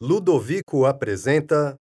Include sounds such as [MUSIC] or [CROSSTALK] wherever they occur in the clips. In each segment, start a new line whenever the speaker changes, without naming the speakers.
Ludovico apresenta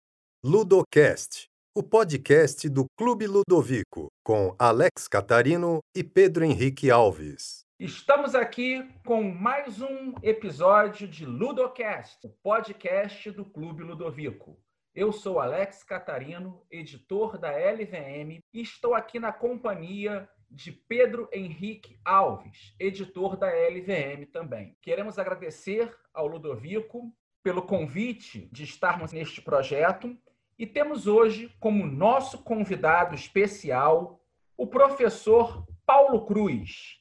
Ludocast, o podcast do Clube Ludovico, com Alex Catarino e Pedro Henrique Alves.
Estamos aqui com mais um episódio de Ludocast, o podcast do Clube Ludovico. Eu sou Alex Catarino, editor da LVM, e estou aqui na companhia de Pedro Henrique Alves, editor da LVM também. Queremos agradecer ao Ludovico pelo convite de estarmos neste projeto e temos hoje como nosso convidado especial o professor Paulo Cruz.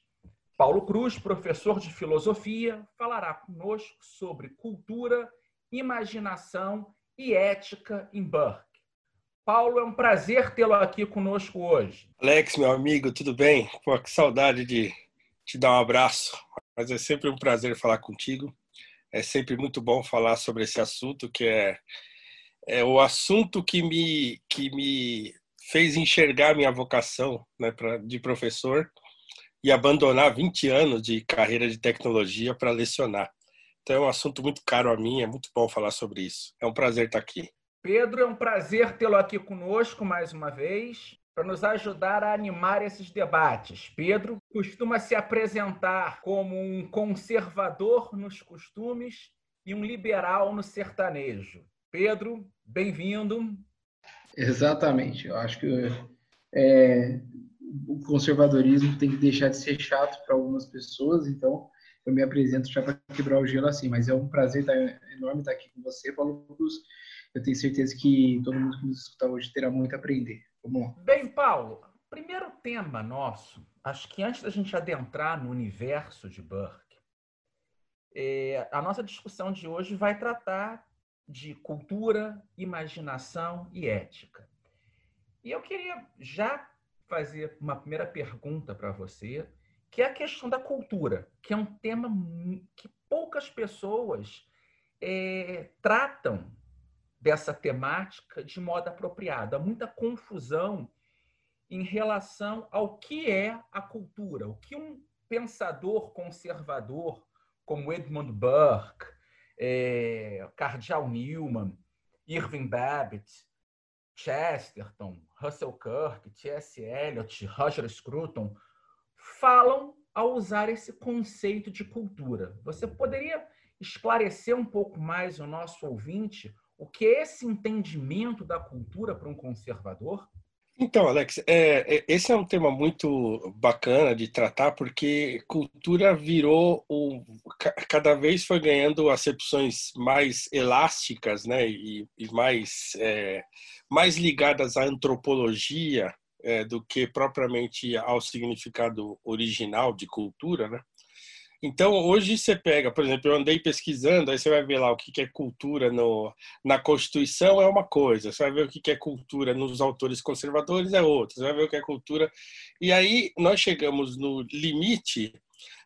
Paulo Cruz, professor de filosofia, falará conosco sobre cultura, imaginação e ética em Burke. Paulo, é um prazer tê-lo aqui conosco hoje.
Alex, meu amigo, tudo bem? Pô, que saudade de te dar um abraço, mas é sempre um prazer falar contigo. É sempre muito bom falar sobre esse assunto, que é, é o assunto que me, que me fez enxergar minha vocação né, pra, de professor e abandonar 20 anos de carreira de tecnologia para lecionar. Então é um assunto muito caro a mim, é muito bom falar sobre isso. É um prazer estar aqui.
Pedro, é um prazer tê-lo aqui conosco mais uma vez para nos ajudar a animar esses debates. Pedro costuma se apresentar como um conservador nos costumes e um liberal no sertanejo. Pedro, bem-vindo.
Exatamente. Eu acho que é, o conservadorismo tem que deixar de ser chato para algumas pessoas, então eu me apresento já para quebrar o gelo assim. Mas é um prazer estar, enorme estar aqui com você, Paulo Cruz. Eu tenho certeza que todo mundo que nos escuta hoje terá muito a aprender. Vamos
Bem, Paulo, primeiro tema nosso, acho que antes da gente adentrar no universo de Burke, é, a nossa discussão de hoje vai tratar de cultura, imaginação e ética. E eu queria já fazer uma primeira pergunta para você, que é a questão da cultura, que é um tema que poucas pessoas é, tratam dessa temática de modo apropriado. Há muita confusão em relação ao que é a cultura, o que um pensador conservador como Edmund Burke, é, Cardeal Newman, Irving Babbitt, Chesterton, Russell Kirk, T.S. Eliot, Roger Scruton falam ao usar esse conceito de cultura. Você poderia esclarecer um pouco mais o nosso ouvinte o que é esse entendimento da cultura para um conservador?
Então, Alex, é, é, esse é um tema muito bacana de tratar, porque cultura virou, o, cada vez foi ganhando acepções mais elásticas né, e, e mais, é, mais ligadas à antropologia é, do que propriamente ao significado original de cultura. Né? Então, hoje você pega, por exemplo, eu andei pesquisando, aí você vai ver lá o que é cultura no, na Constituição é uma coisa, você vai ver o que é cultura nos autores conservadores é outra, você vai ver o que é cultura. E aí nós chegamos no limite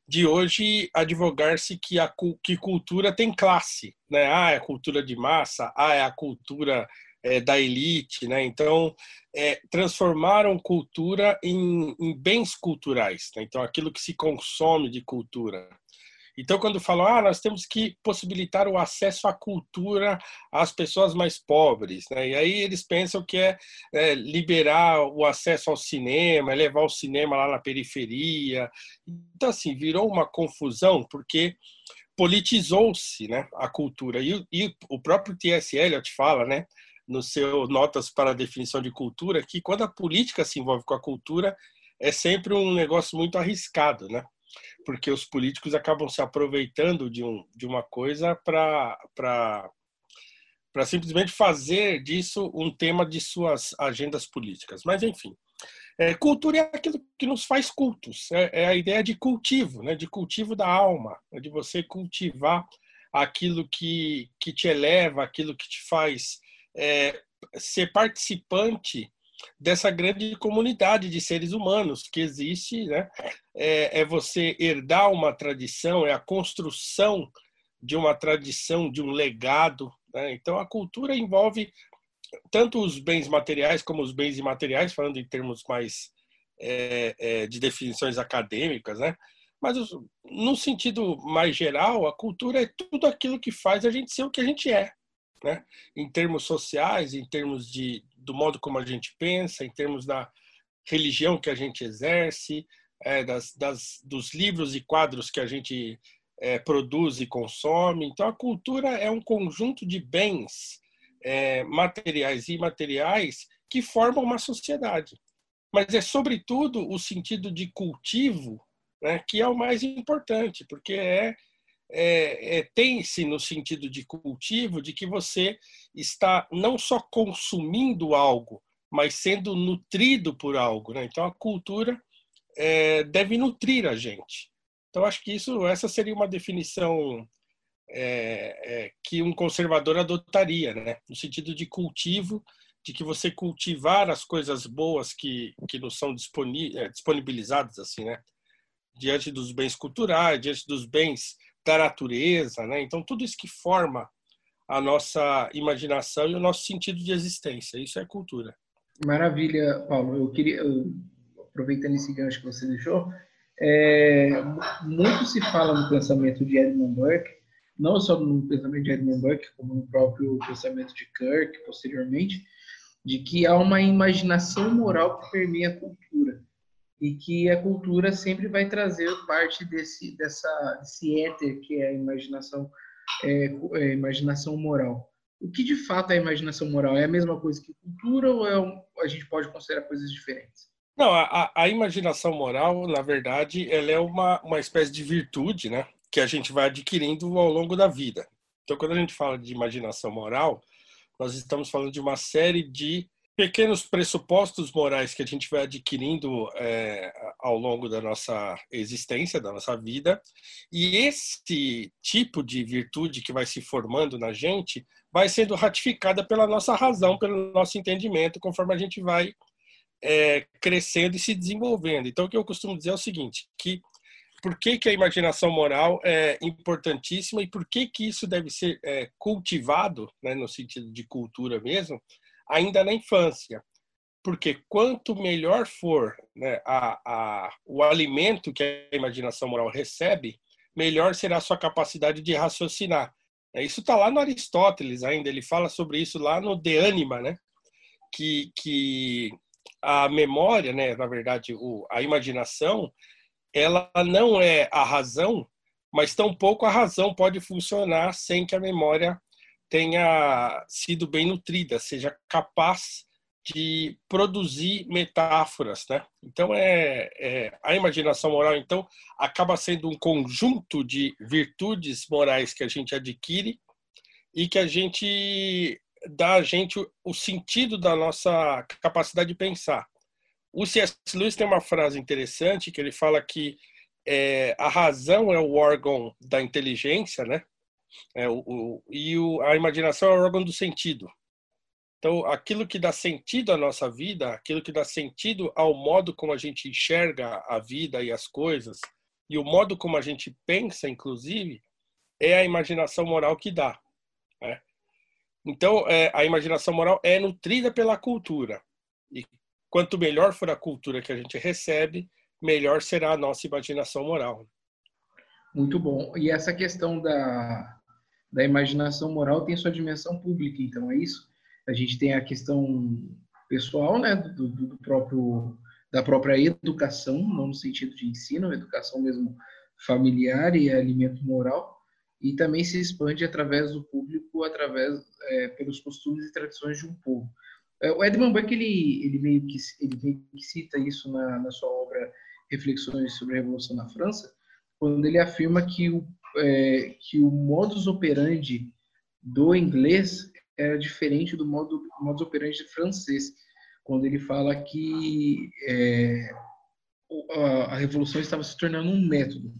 de hoje advogar-se que a que cultura tem classe, né? Ah, é a cultura de massa, ah, é a cultura é, da elite, né? Então, é, transformaram cultura em, em bens culturais, né? então aquilo que se consome de cultura. Então, quando falam, ah, nós temos que possibilitar o acesso à cultura às pessoas mais pobres, né? E aí eles pensam que é, é liberar o acesso ao cinema, levar o cinema lá na periferia. Então, assim, virou uma confusão, porque politizou-se né, a cultura. E, e o próprio T.S. Eliot fala, né? No seu Notas para a Definição de Cultura, que quando a política se envolve com a cultura, é sempre um negócio muito arriscado, né? Porque os políticos acabam se aproveitando de, um, de uma coisa para simplesmente fazer disso um tema de suas agendas políticas. Mas, enfim, é, cultura é aquilo que nos faz cultos, é, é, a ideia de cultivo, né? de cultivo da alma, de você cultivar aquilo que, que te eleva, aquilo que te faz é, ser participante dessa grande comunidade de seres humanos que existe, né? É, é, você herdar uma tradição, é a construção de uma tradição, de um legado. Né? Então, a cultura envolve tanto os bens materiais como os bens imateriais, falando em termos mais é, é, de definições acadêmicas, né? Mas, no sentido mais geral, a cultura é tudo aquilo que faz a gente ser o que a gente é. Né? em termos sociais, em termos de, do modo como a gente pensa, em termos da religião que a gente exerce, é, das, das, dos livros e quadros que a gente é, produz e consome. Então, a cultura é um conjunto de bens é, materiais e imateriais que formam uma sociedade. Mas é, sobretudo, o sentido de cultivo né, que é o mais importante, porque é, é, é tem-se no sentido de cultivo de que você está não só consumindo algo, mas sendo nutrido por algo. Né? Então, a cultura é, deve nutrir a gente. Então, acho que isso, essa seria uma definição é, é, que um conservador adotaria, né? no sentido de cultivo, de que você cultivar as coisas boas que, que nos são é, disponibilizadas, assim, né? diante dos bens culturais, diante dos bens da natureza, né? Então tudo isso que forma a nossa imaginação e o nosso sentido de existência, isso é cultura.
Maravilha, Paulo. Eu queria, aproveitando esse gancho que você deixou, é, muito se fala no pensamento de Edmund Burke, não só no pensamento de Edmund Burke, como no próprio pensamento de Kirk, posteriormente, de que há uma imaginação moral que permeia a cultura e que a cultura sempre vai trazer parte desse dessa desse éter que é a imaginação é, é, imaginação moral. O que de fato é a imaginação moral? É a mesma coisa que cultura ou é um, a gente pode considerar coisas diferentes?
Não, a, a, imaginação moral, na verdade, ela é uma, uma espécie de virtude, né? Que a gente vai adquirindo ao longo da vida. Então, quando a gente fala de imaginação moral, nós estamos falando de uma série de pequenos pressupostos morais que a gente vai adquirindo é, ao longo da nossa existência, da nossa vida, e esse tipo de virtude que vai se formando na gente vai sendo ratificada pela nossa razão, pelo nosso entendimento, conforme a gente vai é, crescendo e se desenvolvendo. Então, o que eu costumo dizer é o seguinte, que por que, que a imaginação moral é importantíssima e por que, que isso deve ser é, cultivado, né, no sentido de cultura mesmo, ainda na infância. Porque quanto melhor for né, a, a, o alimento que a imaginação moral recebe, melhor será a sua capacidade de raciocinar. É, isso está lá no Aristóteles ainda, ele fala sobre isso lá no De Anima, né? que, que a memória, né, na verdade, o, a imaginação, ela não é a razão, mas tampouco a razão pode funcionar sem que a memória tenha sido bem nutrida, seja capaz de produzir metáforas, né? Então é, é, a imaginação moral então acaba sendo um conjunto de virtudes morais que a gente adquire e que a gente dá a gente o, sentido da nossa capacidade de pensar. O C.S. Lewis tem uma frase interessante que ele fala que é, a razão é o órgão da inteligência, né? É, o, o, e o, a imaginação é o órgão do sentido. Então, aquilo que dá sentido à nossa vida, aquilo que dá sentido ao modo como a gente enxerga a vida e as coisas, e o modo como a gente pensa, inclusive, é a imaginação moral que dá. Né? Então, é, a imaginação moral é nutrida pela cultura. E quanto melhor for a cultura que a gente recebe, melhor será a nossa imaginação moral.
Muito bom. E essa questão da, da imaginação moral tem sua dimensão pública, então é isso? A gente tem a questão pessoal, né, do, do próprio da própria educação, não no sentido de ensino, educação mesmo familiar e alimento moral, e também se expande através do público, através é, pelos costumes e tradições de um povo. É, o Edmund Burke ele ele meio que ele meio que cita isso na, na sua obra Reflexões sobre a Revolução na França, quando ele afirma que o é, que o modus operandi do inglês era diferente do modo, modus operandi francês, quando ele fala que é, a, a revolução estava se tornando um método.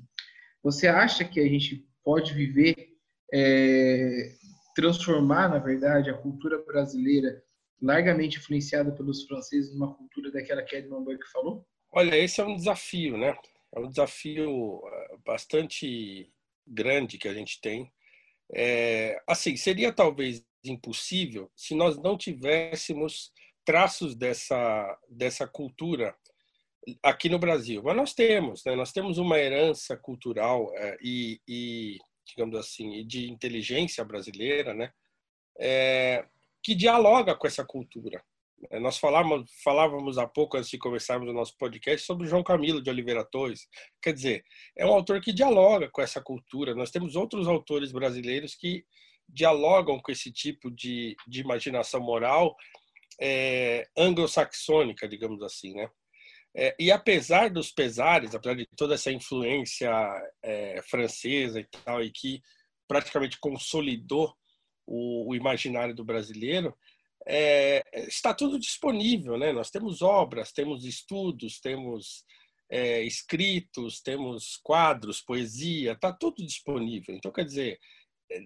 Você acha que a gente pode viver, é, transformar, na verdade, a cultura brasileira, largamente influenciada pelos franceses, numa cultura daquela que Edmund Burke falou?
Olha, esse é um desafio, né? É um desafio é, bastante grande que a gente tem. É, assim, seria talvez impossível se nós não tivéssemos traços dessa, dessa cultura aqui no Brasil. Mas nós temos, né? nós temos uma herança cultural é, e, e, digamos assim, de inteligência brasileira, né? é, que dialoga com essa cultura. É, nós falávamos, falávamos há pouco, antes de começarmos o nosso podcast, sobre João Camilo de Oliveira Torres. Quer dizer, é um autor que dialoga com essa cultura. Nós temos outros autores brasileiros que dialogam com esse tipo de, de imaginação moral é, anglo-saxônica, digamos assim, né? É, e apesar dos pesares, apesar de toda essa influência é, francesa e tal, e que praticamente consolidou o, o imaginário do brasileiro, é, está tudo disponível, né? Nós temos obras, temos estudos, temos é, escritos, temos quadros, poesia, está tudo disponível. Então, quer dizer,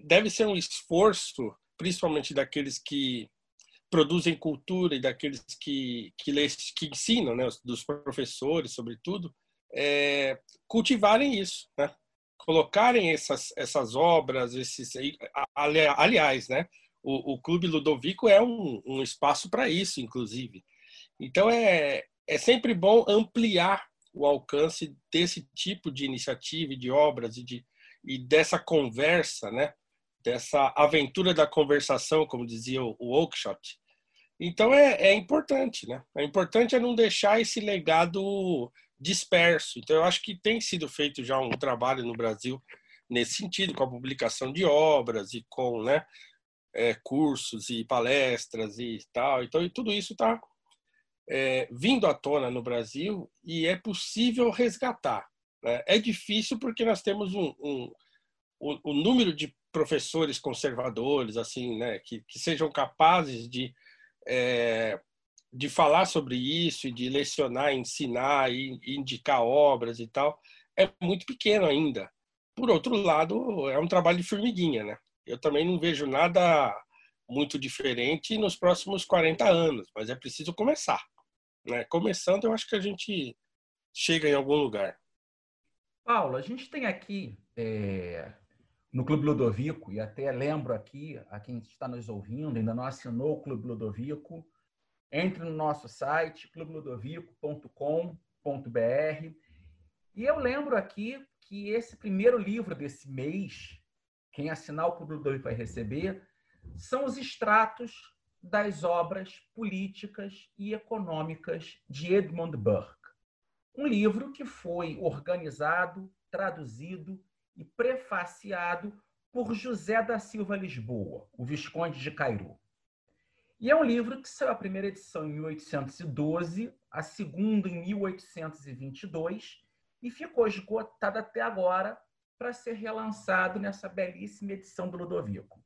deve ser um esforço, principalmente daqueles que produzem cultura e daqueles que que, que ensinam, né, dos professores, sobretudo, é, cultivarem isso, né? colocarem essas essas obras, esses aliás, né? O, o Clube Ludovico é um, um espaço para isso, inclusive. Então é é sempre bom ampliar o alcance desse tipo de iniciativa, de obras e de e dessa conversa, né? Dessa aventura da conversação, como dizia o Oakeshott. Então é, é importante, né? É importante é não deixar esse legado disperso. Então eu acho que tem sido feito já um trabalho no Brasil nesse sentido, com a publicação de obras e com, né? É, cursos e palestras e tal. Então, e tudo isso está é, vindo à tona no Brasil e é possível resgatar. Né? É difícil porque nós temos um, um, um, um número de professores conservadores, assim, né, que, que sejam capazes de é, de falar sobre isso e de lecionar, ensinar e indicar obras e tal, é muito pequeno ainda. Por outro lado, é um trabalho de formiguinha, né? Eu também não vejo nada muito diferente nos próximos 40 anos, mas é preciso começar. Né? Começando, eu acho que a gente chega em algum lugar.
Paulo, a gente tem aqui é, no Clube Ludovico, e até lembro aqui a quem está nos ouvindo, ainda não assinou o Clube Ludovico, entre no nosso site, clubeludovico.com.br. E eu lembro aqui que esse primeiro livro desse mês, quem assinar o Ludovico vai receber, são os extratos das obras políticas e econômicas de Edmund Burke. Um livro que foi organizado, traduzido e prefaciado por José da Silva Lisboa, o Visconde de Cairu. E é um livro que saiu a primeira edição em 1812, a segunda em 1822 e ficou esgotado até agora para ser relançado nessa belíssima edição do Ludovico.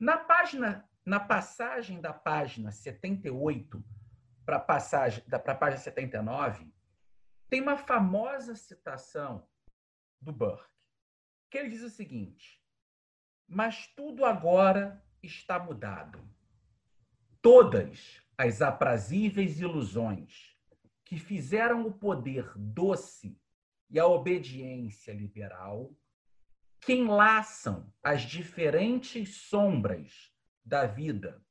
Na página, na passagem da página 78 para passagem para a página 79, tem uma famosa citação do Burke que ele diz o seguinte: Mas tudo agora está mudado. Todas as aprazíveis ilusões que fizeram o poder doce e a obediência liberal, que enlaçam as diferentes sombras da vida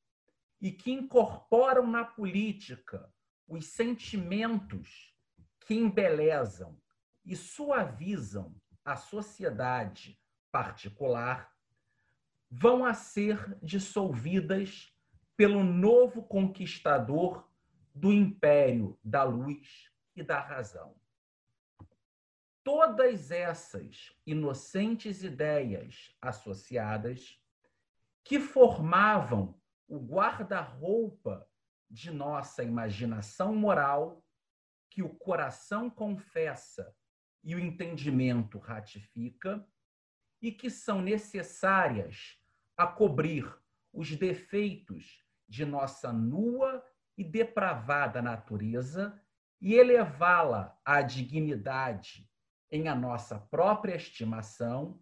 e que incorporam na política os sentimentos que embelezam e suavizam a sociedade particular vão a ser dissolvidas pelo novo conquistador do império da luz e da razão. Todas essas inocentes ideias associadas que formavam o guarda-roupa de nossa imaginação moral, que o coração confessa e o entendimento ratifica, e que são necessárias a cobrir os defeitos de nossa nua e depravada natureza e elevá-la à dignidade em a nossa própria estimação,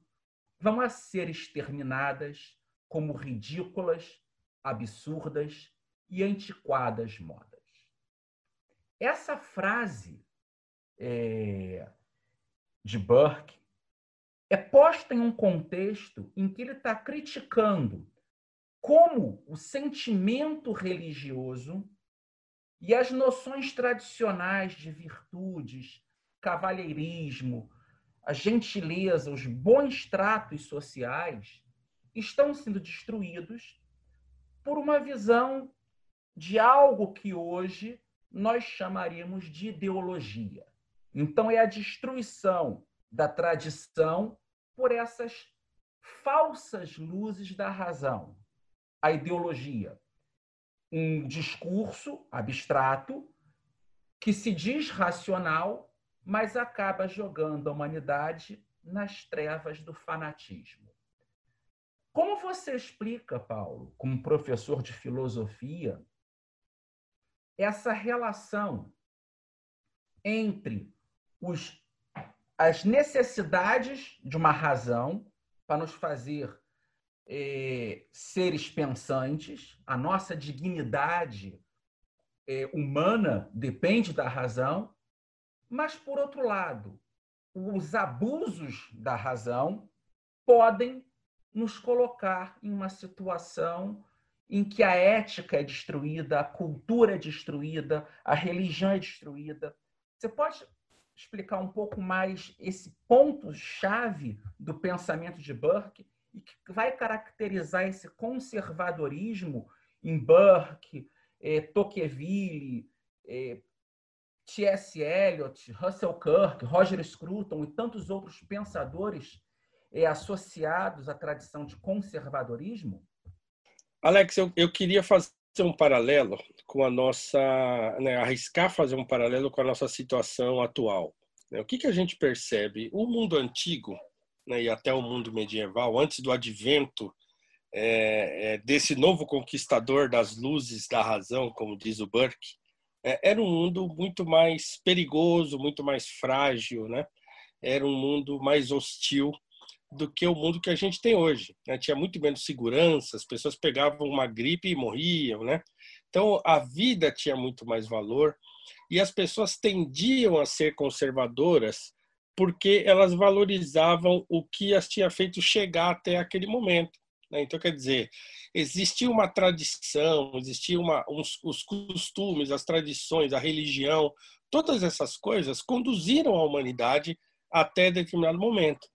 vão a ser exterminadas como ridículas, absurdas e antiquadas modas. Essa frase é, de Burke é posta em um contexto em que ele está criticando como o sentimento religioso e as noções tradicionais de virtudes, cavalheirismo, a gentileza, os bons tratos sociais estão sendo destruídos por uma visão de algo que hoje nós chamaríamos de ideologia. Então, é a destruição da tradição por essas falsas luzes da razão. A ideologia, um discurso abstrato que se diz racional, mas acaba jogando a humanidade nas trevas do fanatismo. Como você explica, Paulo, como professor de filosofia, essa relação entre os, as necessidades de uma razão para nos fazer é, seres pensantes, a nossa dignidade é, humana depende da razão, mas, por outro lado, os abusos da razão podem nos colocar em uma situação em que a ética é destruída, a cultura é destruída, a religião é destruída. Você pode explicar um pouco mais esse ponto-chave do pensamento de Burke e que vai caracterizar esse conservadorismo em Burke, eh, Tocqueville, eh, T.S. Eliot, Russell Kirk, Roger Scruton e tantos outros pensadores eh, associados à tradição de conservadorismo?
Alex, eu, eu queria fazer um paralelo com a nossa, né, arriscar fazer um paralelo com a nossa situação atual. Né? O que, que a gente percebe? O mundo antigo né, e até o mundo medieval, antes do advento é, é, desse novo conquistador das luzes da razão, como diz o Burke, é, era um mundo muito mais perigoso, muito mais frágil, né? Era um mundo mais hostil do que o mundo que a gente tem hoje. Né? Tinha muito menos segurança, as pessoas pegavam uma gripe e morriam, né? Então a vida tinha muito mais valor e as pessoas tendiam a ser conservadoras porque elas valorizavam o que as tinha feito chegar até aquele momento. Né? Então, quer dizer, existia uma tradição, existia uma, uns, os costumes, as tradições, a religião, todas essas coisas conduziram a humanidade até determinado momento.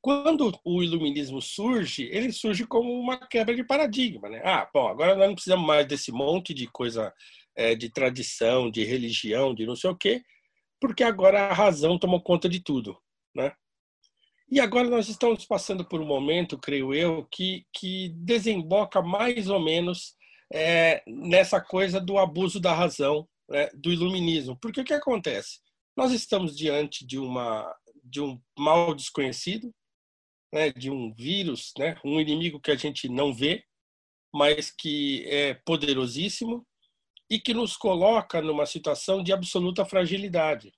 Quando o iluminismo surge, ele surge como uma quebra de paradigma. Né? Ah, bom, agora nós não precisamos mais desse monte de coisa é, de tradição, de religião, de não sei o quê, porque agora a razão tomou conta de tudo. Né? E agora nós estamos passando por um momento, creio eu, que, que desemboca mais ou menos é, nessa coisa do abuso da razão, né, do iluminismo. Porque o que acontece? Nós estamos diante de, uma, de um mal desconhecido, né, de um vírus, né, um inimigo que a gente não vê, mas que é poderosíssimo e que nos coloca numa situação de absoluta fragilidade.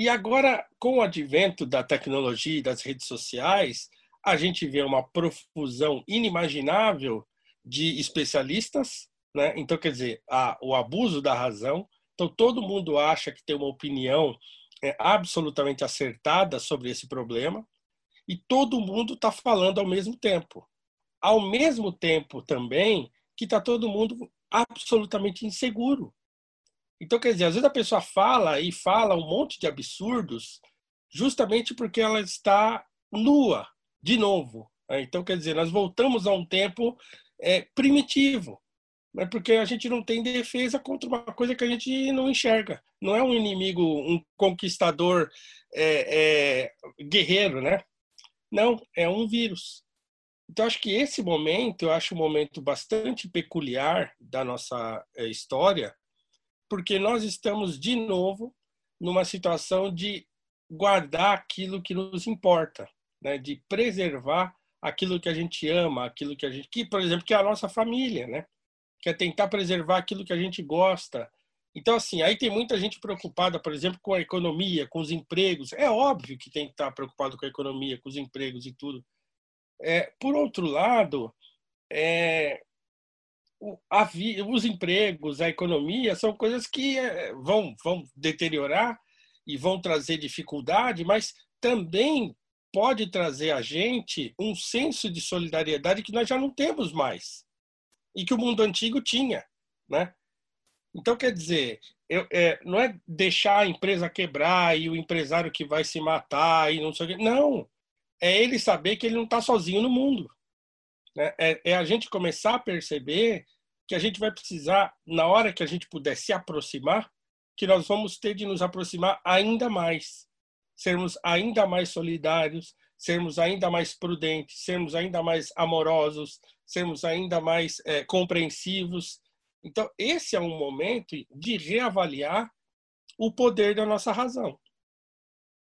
E agora, com o advento da tecnologia e das redes sociais, a gente vê uma profusão inimaginável de especialistas, né? Então, quer dizer, a, o abuso da razão. Então, todo mundo acha que tem uma opinião é, absolutamente acertada sobre esse problema e todo mundo está falando ao mesmo tempo. Ao mesmo tempo também que está todo mundo absolutamente inseguro. Então, quer dizer, às vezes a pessoa fala e fala um monte de absurdos justamente porque ela está nua, de novo. Né? Então, quer dizer, nós voltamos a um tempo é, primitivo, né? porque a gente não tem defesa contra uma coisa que a gente não enxerga. Não é um inimigo, um conquistador é, é, guerreiro, né? Não, é um vírus. Então, acho que esse momento, eu acho um momento bastante peculiar da nossa é, história, porque nós estamos de novo numa situação de guardar aquilo que nos importa, né? de preservar aquilo que a gente ama, aquilo que a gente, que por exemplo, que é a nossa família, né? Que é tentar preservar aquilo que a gente gosta. Então assim, aí tem muita gente preocupada, por exemplo, com a economia, com os empregos. É óbvio que tem que estar preocupado com a economia, com os empregos e tudo. É, por outro lado, é, a, os empregos, a economia são coisas que eh, vão, vão deteriorar e vão trazer dificuldade, mas também pode trazer a gente um senso de solidariedade que nós já não temos mais e que o mundo antigo tinha, né? Então quer dizer, eu, é, não é deixar a empresa quebrar e o empresário que vai se matar e não sei o quê. Não, é ele saber que ele não está sozinho no mundo Né? É, é a gente começar a perceber que a gente vai precisar, na hora que a gente puder se aproximar, que nós vamos ter de nos aproximar ainda mais, sermos ainda mais solidários, sermos ainda mais prudentes, sermos ainda mais amorosos, sermos ainda mais é, compreensivos. Então, esse é um momento de reavaliar o poder da nossa razão.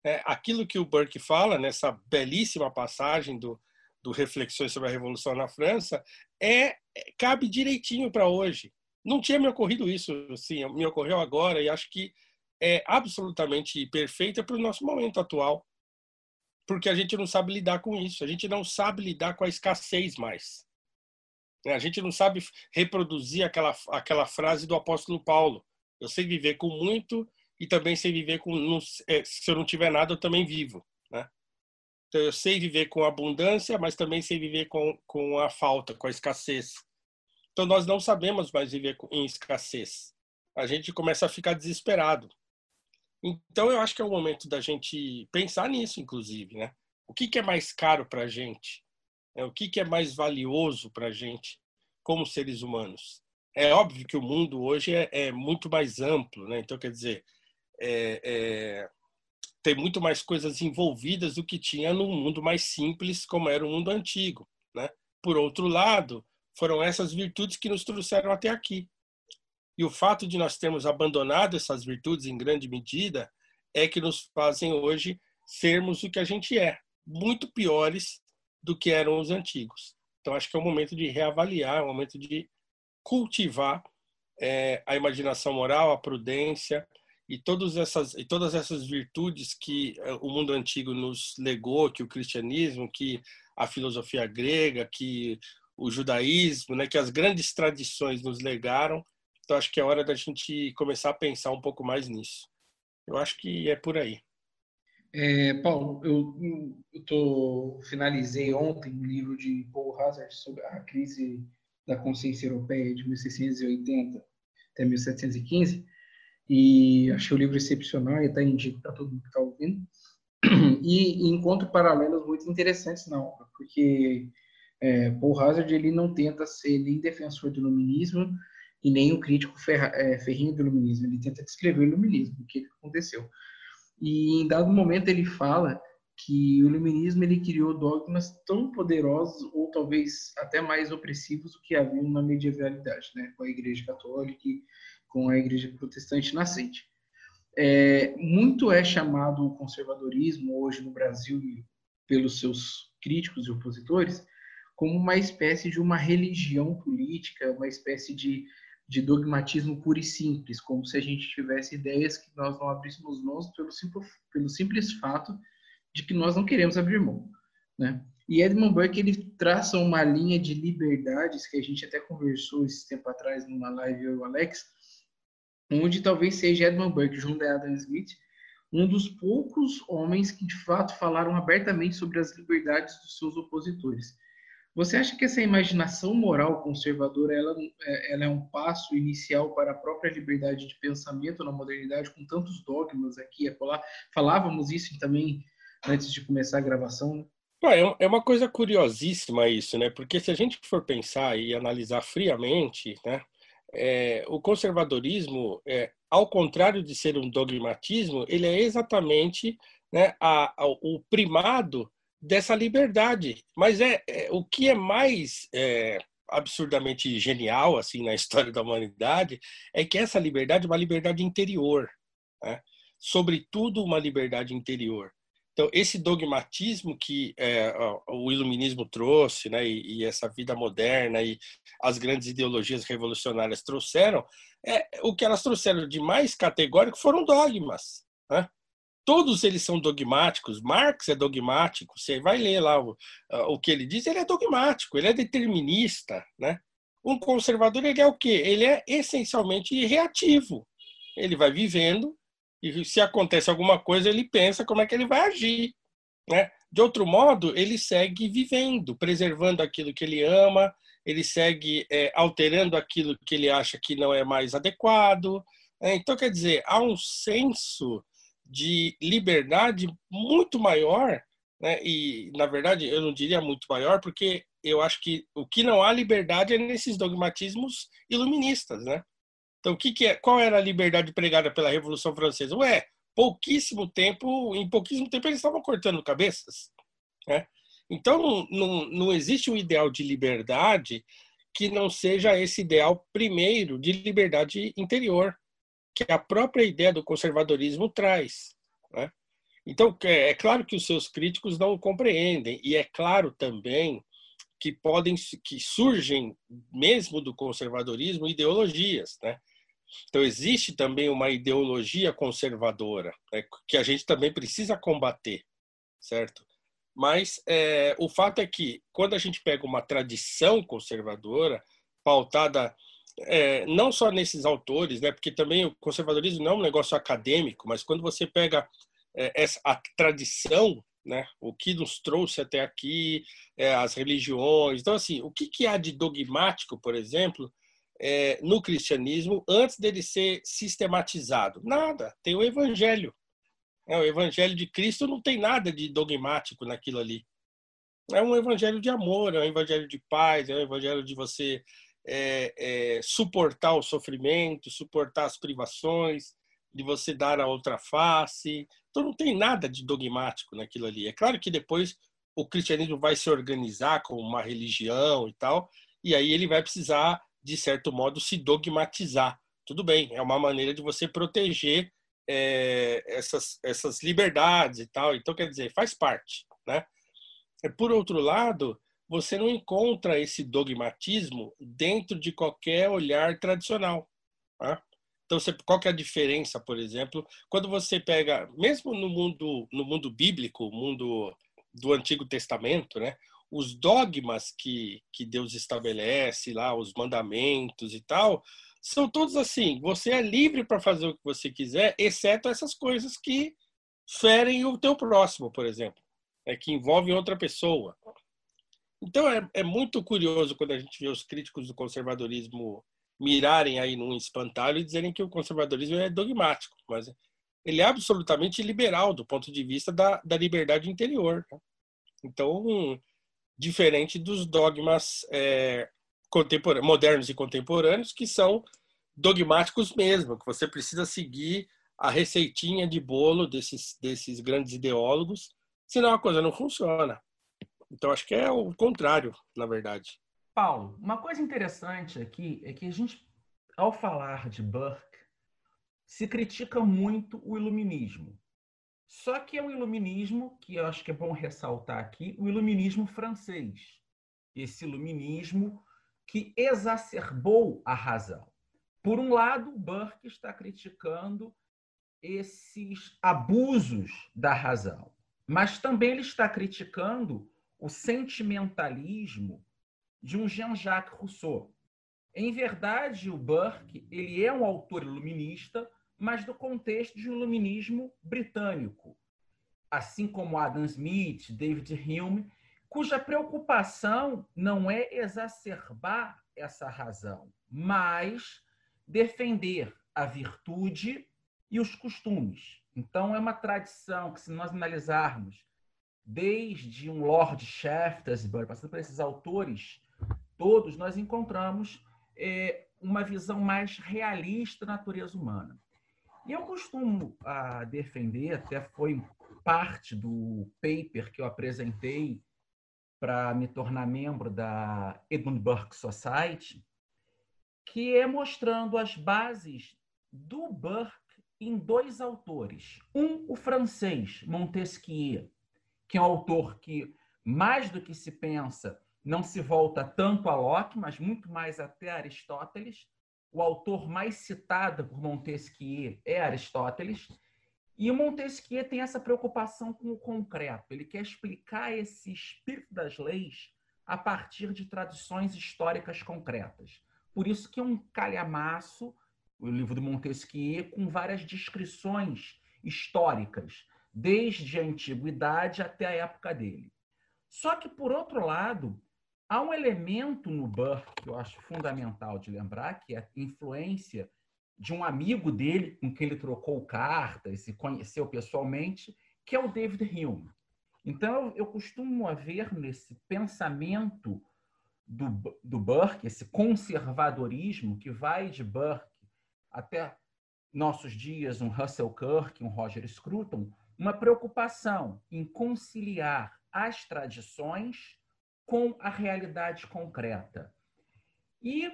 É, aquilo que o Burke fala nessa belíssima passagem do, do Reflexões sobre a Revolução na França é, é cabe direitinho para hoje. Não tinha me ocorrido isso, assim, me ocorreu agora e acho que é absolutamente perfeita para o nosso momento atual, porque a gente não sabe lidar com isso, a gente não sabe lidar com a escassez mais. Né? A gente não sabe reproduzir aquela, aquela frase do apóstolo Paulo: eu sei viver com muito e também sei viver com. É, se eu não tiver nada, eu também vivo. Né? Então, eu sei viver com abundância, mas também sei viver com, com a falta, com a escassez. Então, nós não sabemos mais viver em escassez. A gente começa a ficar desesperado. Então, eu acho que é o momento da gente pensar nisso, inclusive, né? O que, que é mais caro para a gente? É, o que, que é mais valioso para a gente como seres humanos? É óbvio que o mundo hoje é, é muito mais amplo, né? Então, quer dizer, é, é, tem muito mais coisas envolvidas do que tinha no mundo mais simples, como era o mundo antigo, né? Por outro lado, foram essas virtudes que nos trouxeram até aqui. E o fato de nós termos abandonado essas virtudes em grande medida é que nos fazem hoje sermos o que a gente é, muito piores do que eram os antigos. Então acho que é o momento de reavaliar, é o momento de cultivar é, a imaginação moral, a prudência e todas essas e todas essas virtudes que é, o mundo antigo nos legou, que o cristianismo, que a filosofia grega, que o judaísmo, né, que as grandes tradições nos legaram então acho que é hora da gente começar a pensar um pouco mais nisso. Eu acho que é por aí.
É, Paulo, eu, eu tô, finalizei ontem um livro de Paul Hazard sobre a crise da consciência europeia de 1680 até 1715 e achei o livro excepcional e até indico para todo mundo que está ouvindo. [CLEARS THROAT] E, encontro paralelos muito interessantes na obra, porque é, Paul Hazard ele não tenta ser nem defensor do iluminismo e nem o crítico é, ferrinho do iluminismo. Ele tenta descrever o iluminismo, o que aconteceu. E em dado momento ele fala que o iluminismo ele criou dogmas tão poderosos ou talvez até mais opressivos do que havia na medievalidade, né, com a Igreja Católica com a Igreja Protestante nascente. É, muito é chamado o conservadorismo hoje no Brasil pelos seus críticos e opositores como uma espécie de uma religião política, uma espécie de de dogmatismo puro e simples, como se a gente tivesse ideias que nós não abríssemos mãos pelo simples, pelo simples fato de que nós não queremos abrir mão, né? E Edmund Burke ele traça uma linha de liberdades que a gente até conversou esse tempo atrás numa live eu e o Alex, onde talvez seja Edmund Burke, John D. Adam Smith, um dos poucos homens que de fato falaram abertamente sobre as liberdades dos seus opositores. Você acha que essa imaginação moral conservadora ela, é, ela é um passo inicial para a própria liberdade de pensamento na modernidade, com tantos dogmas aqui acolá? Falávamos isso também antes de começar a gravação. Né?
É, é uma coisa curiosíssima isso, né? Porque se a gente for pensar e analisar friamente, né? É, o conservadorismo, é, ao contrário de ser um dogmatismo, ele é exatamente né, a, a, o primado dessa liberdade. Mas é, é o que é mais é, absurdamente genial assim na [LAUGHS] história da humanidade é que essa liberdade é uma liberdade interior, né? sobretudo uma liberdade interior. Então esse dogmatismo que é, o iluminismo trouxe, né, e, e, essa vida moderna e as grandes ideologias revolucionárias trouxeram, é o que elas trouxeram de mais categórico foram dogmas. Né? todos eles são dogmáticos. Marx é dogmático. Você vai ler lá o, o que ele diz, ele é dogmático, ele é determinista, né? Um conservador ele é o quê? Ele é essencialmente reativo. Ele vai vivendo e se acontece alguma coisa ele pensa como é que ele vai agir, né? De outro modo, ele segue vivendo, preservando aquilo que ele ama, ele segue é, alterando aquilo que ele acha que não é mais adequado. Né? Então, quer dizer, há um senso de liberdade muito maior, né? e na verdade eu não diria muito maior, porque eu acho que o que não há liberdade é nesses dogmatismos iluministas, né? Então, o que, que é? Qual era a liberdade pregada pela Revolução Francesa? Ué, pouquíssimo tempo, em pouquíssimo tempo eles estavam cortando cabeças, né? Então, não, não existe um ideal de liberdade que não seja esse ideal primeiro de liberdade interior, que a própria ideia do conservadorismo traz. Né? Então, é, é claro que os seus críticos não compreendem, e é claro também que podem que surgem mesmo do conservadorismo ideologias, né? Então existe também uma ideologia conservadora né, que a gente também precisa combater, certo? Mas é, o fato é que quando a gente pega uma tradição conservadora pautada é, não só nesses autores, né? Porque também o conservadorismo não é um negócio acadêmico, mas quando você pega é, essa, a tradição né? O que nos trouxe até aqui, é, as religiões. Então, assim, o que, que há de dogmático, por exemplo, é, no cristianismo antes dele ser sistematizado? Nada. Tem o Evangelho. É, o Evangelho de Cristo não tem nada de dogmático naquilo ali. É um Evangelho de amor, é um Evangelho de paz, é um Evangelho de você é, é, suportar o sofrimento, suportar as privações, de você dar a outra face. Então não tem nada de dogmático naquilo ali. É claro que depois o cristianismo vai se organizar como uma religião e tal, e aí ele vai precisar, de certo modo, se dogmatizar. Tudo bem, é uma maneira de você proteger é, essas, essas liberdades e tal. Então, quer dizer, faz parte. Né? Por outro lado, você não encontra esse dogmatismo dentro de qualquer olhar tradicional. Tá? Então, você, qual que é a diferença, por exemplo, quando você pega, mesmo no mundo, no mundo bíblico, mundo do Antigo Testamento, né? Os dogmas que, que Deus estabelece lá, os mandamentos e tal, são todos assim. Você é livre para fazer o que você quiser, exceto essas coisas que ferem o teu próximo, por exemplo, é que envolvem outra pessoa. Então é, é muito curioso quando a gente vê os críticos do conservadorismo mirarem aí num espantalho e dizerem que o conservadorismo é dogmático, mas ele é absolutamente liberal do ponto de vista da, da liberdade interior. Né? Então, diferente dos dogmas é, modernos e contemporâneos, que são dogmáticos mesmo, que você precisa seguir a receitinha de bolo desses, desses grandes ideólogos, senão a coisa não funciona. Então, acho que é o contrário, na verdade.
Paulo, uma coisa interessante aqui é que a gente, ao falar de Burke, se critica muito o iluminismo. Só que é o iluminismo, que eu acho que é bom ressaltar aqui, o iluminismo francês. Esse iluminismo que exacerbou a razão. Por um lado, Burke está criticando esses abusos da razão, mas também ele está criticando o sentimentalismo de um Jean-Jacques Rousseau. Em verdade, o Burke ele é um autor iluminista, mas do contexto de um iluminismo britânico, assim como Adam Smith, David Hume, cuja preocupação não é exacerbar essa razão, mas defender a virtude e os costumes. Então, é uma tradição que, se nós analisarmos desde um Lord Shaftesbury, passando por esses autores todos, nós encontramos é, uma visão mais realista da natureza humana. E eu costumo a, defender, até foi parte do paper que eu apresentei para me tornar membro da Edmund Burke Society, que é mostrando as bases do Burke em dois autores. Um, o francês, Montesquieu, que é um autor que, mais do que se pensa, não se volta tanto a Locke, mas muito mais até Aristóteles. O autor mais citado por Montesquieu é Aristóteles. E Montesquieu tem essa preocupação com o concreto. Ele quer explicar esse espírito das leis a partir de tradições históricas concretas. Por isso que é um calhamaço, o livro do Montesquieu, com várias descrições históricas, desde a antiguidade até a época dele. Só que, por outro lado, Há um elemento no Burke que eu acho fundamental de lembrar, que é a influência de um amigo dele com quem ele trocou cartas e conheceu pessoalmente, que é o David Hume. Então, eu, costumo ver nesse pensamento do, do Burke, esse conservadorismo que vai de Burke até nossos dias, um Russell Kirk, um Roger Scruton, uma preocupação em conciliar as tradições com a realidade concreta. E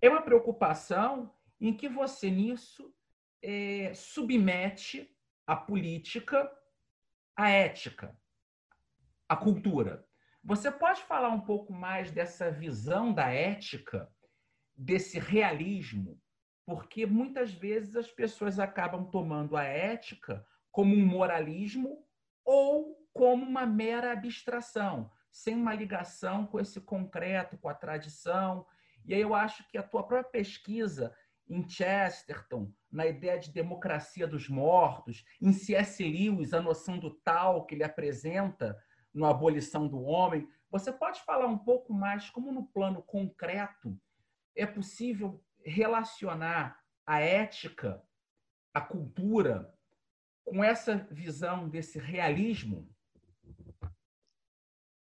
é uma preocupação em que você, nisso, é, submete a política à ética, à cultura. Você pode falar um pouco mais dessa visão da ética, desse realismo? Porque muitas vezes as pessoas acabam tomando a ética como um moralismo ou como uma mera abstração, sem uma ligação com esse concreto, com a tradição. E aí eu acho que a tua própria pesquisa em Chesterton, na ideia de democracia dos mortos, em C.S. Lewis, a noção do tal que ele apresenta no Abolição do Homem. Você pode falar um pouco mais como, no plano concreto, é possível relacionar a ética, a cultura, com essa visão desse realismo?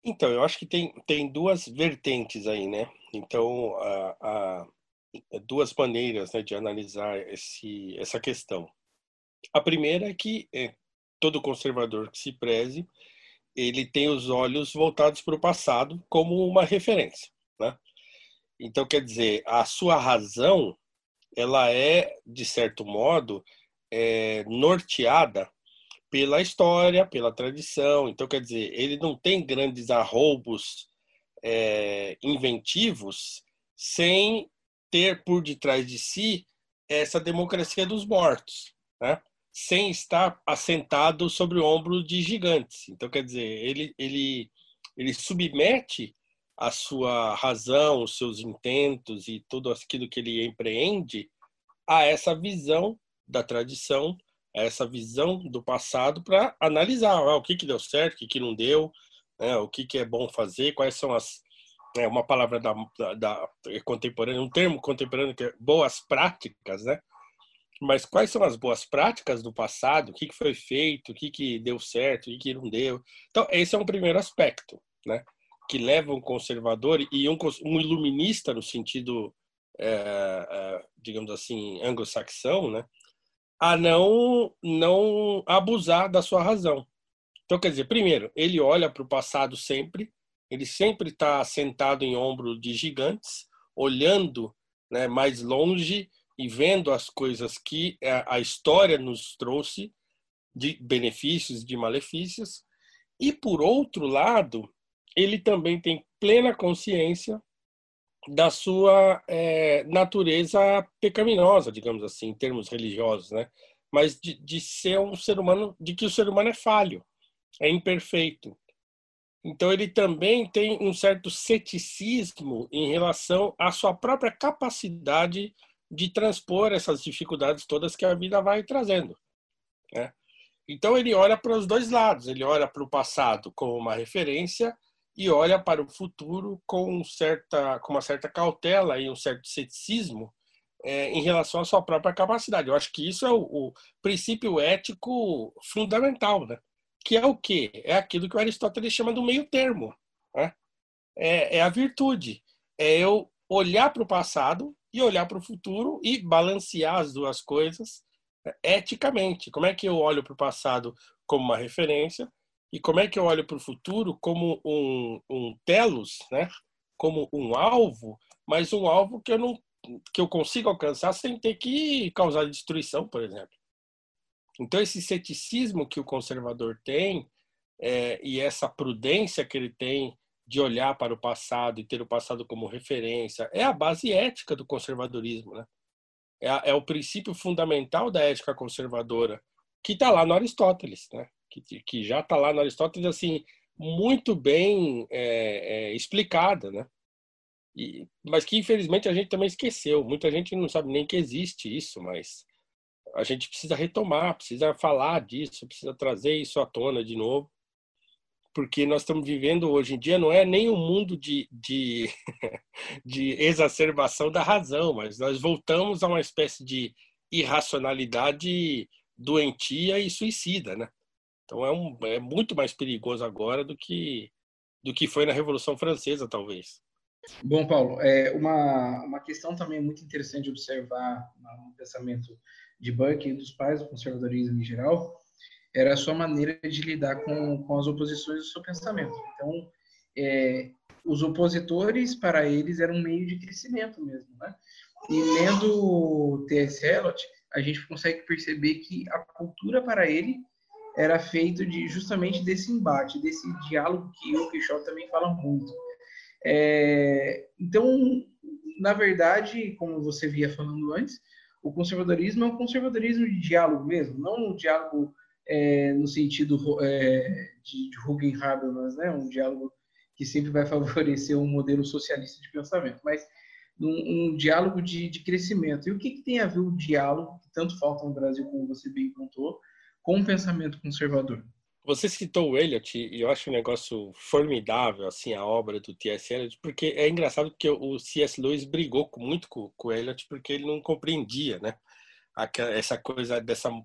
Então, eu acho que tem, tem duas vertentes aí, né? Então, duas maneiras né, de analisar esse, essa questão. A primeira é que é, todo conservador que se preze, ele tem os olhos voltados para o passado como uma referência, né? Então, quer dizer, a sua razão, ela é, de certo modo, é, norteada pela história, pela tradição. Então, quer dizer, ele não tem grandes arroubos é, inventivos sem ter por detrás de si essa democracia dos mortos, né? sem estar assentado sobre o ombro de gigantes. Então, quer dizer, ele, ele, ele submete a sua razão, os seus intentos e tudo aquilo que ele empreende a essa visão da tradição, essa visão do passado para analisar ah, o que, que deu certo, o que, que não deu, né, o que, que é bom fazer, quais são as. É uma palavra da, da, da contemporânea, um termo contemporâneo que é boas práticas, né? Mas quais são as boas práticas do passado? O que, que foi feito? O que, que deu certo? O que, que não deu? Então, esse é um primeiro aspecto, né? Que leva um conservador e um, um iluminista no sentido, é, é, digamos assim, anglo-saxão, né? A não, não abusar da sua razão. Então, quer dizer, primeiro, ele olha para o passado sempre, ele sempre está sentado em ombro de gigantes, olhando né, mais longe e vendo as coisas que a história nos trouxe de benefícios, de malefícios. E, por outro lado, ele também tem plena consciência da sua é, natureza pecaminosa, digamos assim, em termos religiosos, né? Mas de, de ser um ser humano, de que o ser humano é falho, é imperfeito. Então ele também tem um certo ceticismo em relação à sua própria capacidade de transpor essas dificuldades todas que a vida vai trazendo. Né? Então ele olha para os dois lados, ele olha para o passado como uma referência e olha para o futuro com, certa, com uma certa cautela e um certo ceticismo é, em relação à sua própria capacidade. Eu acho que isso é o, o princípio ético fundamental, né? que é o quê? É aquilo que o Aristóteles chama do meio termo. Né? É, é a virtude. É eu olhar para o passado e olhar para o futuro e balancear as duas coisas é, eticamente. Como é que eu olho para o passado como uma referência e como é que eu olho para o futuro como um, um telos, né? como um alvo, mas um alvo que eu não que eu consigo alcançar sem ter que causar destruição, por exemplo. Então esse ceticismo que o conservador tem é, e essa prudência que ele tem de olhar para o passado e ter o passado como referência é a base ética do conservadorismo, né? É, é o princípio fundamental da ética conservadora que está lá no Aristóteles, né? Que, que já está lá no Aristóteles, assim, muito bem é, é, explicada, né? E, mas que infelizmente a gente também esqueceu. Muita gente não sabe nem que existe isso, mas a gente precisa retomar, precisa falar disso, precisa trazer isso à tona de novo, porque nós estamos vivendo hoje em dia não é nem um mundo de, de, [LAUGHS] de exacerbação da razão, mas nós voltamos a uma espécie de irracionalidade doentia e suicida, né? Então é, um, é muito mais perigoso agora do que do que foi na Revolução Francesa, talvez.
Bom, Paulo, é uma, uma questão também muito interessante de observar no pensamento de Burke e dos pais do conservadorismo em geral era a sua maneira de lidar com, com as oposições do seu pensamento. Então, é, os opositores, para eles, eram um meio de crescimento mesmo, né? E lendo T.S. Eliot, a gente consegue perceber que a cultura para ele era feito de justamente desse embate, desse diálogo que o Quixote também fala muito. É, então, na verdade, como você via falando antes, o conservadorismo é um conservadorismo de diálogo mesmo, não um diálogo é, no sentido é, de, de Hugo Habermas, né? um diálogo que sempre vai [LAUGHS] favorecer um modelo socialista de pensamento, mas um, um diálogo de, de, crescimento. E o que, que, tem a ver o diálogo, que tanto falta no Brasil, como você bem contou, com pensamento conservador?
Você citou o Eliot e eu acho um negócio formidável assim a obra do T.S. Eliot, porque é engraçado porque o C.S. Lewis brigou muito com, com o Eliot porque ele não compreendia, né? essa coisa dessa uh,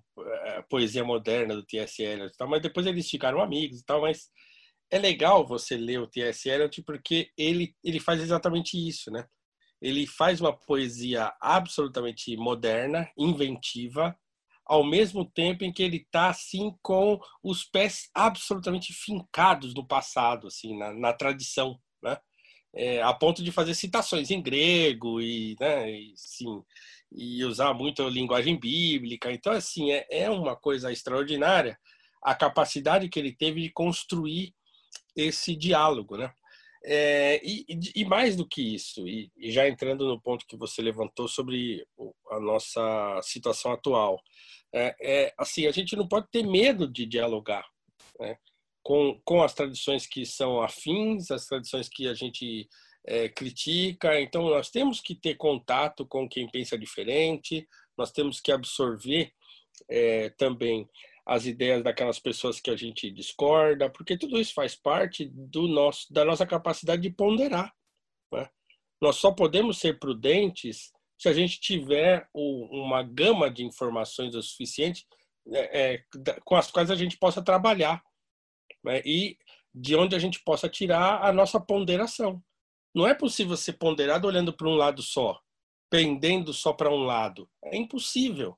poesia moderna do T.S. Eliot, tal, mas depois eles ficaram amigos e tal, mas é legal você ler o T.S. Eliot porque ele ele faz exatamente isso, né? Ele faz uma poesia absolutamente moderna, inventiva, ao mesmo tempo em que ele está assim com os pés absolutamente fincados no passado, assim, na, na tradição, né? É, a ponto de fazer citações em grego e, né, e, sim, e usar muito a linguagem bíblica. Então, assim, é, é uma coisa extraordinária a capacidade que ele teve de construir esse diálogo, né? É, e, e, mais do que isso, e, e, já entrando no ponto que você levantou sobre a nossa situação atual, é, é, assim a gente não pode ter medo de dialogar né, com, com as tradições que são afins, as tradições que a gente é, critica. Então nós temos que ter contato com quem pensa diferente, nós temos que absorver é, também as ideias daquelas pessoas que a gente discorda, porque tudo isso faz parte do nosso, da nossa capacidade de ponderar. Né? Nós só podemos ser prudentes se a gente tiver uma gama de informações o suficiente é, é, com as quais a gente possa trabalhar né? e de onde a gente possa tirar a nossa ponderação. Não é possível ser ponderado olhando para um lado só, pendendo só para um lado. É impossível.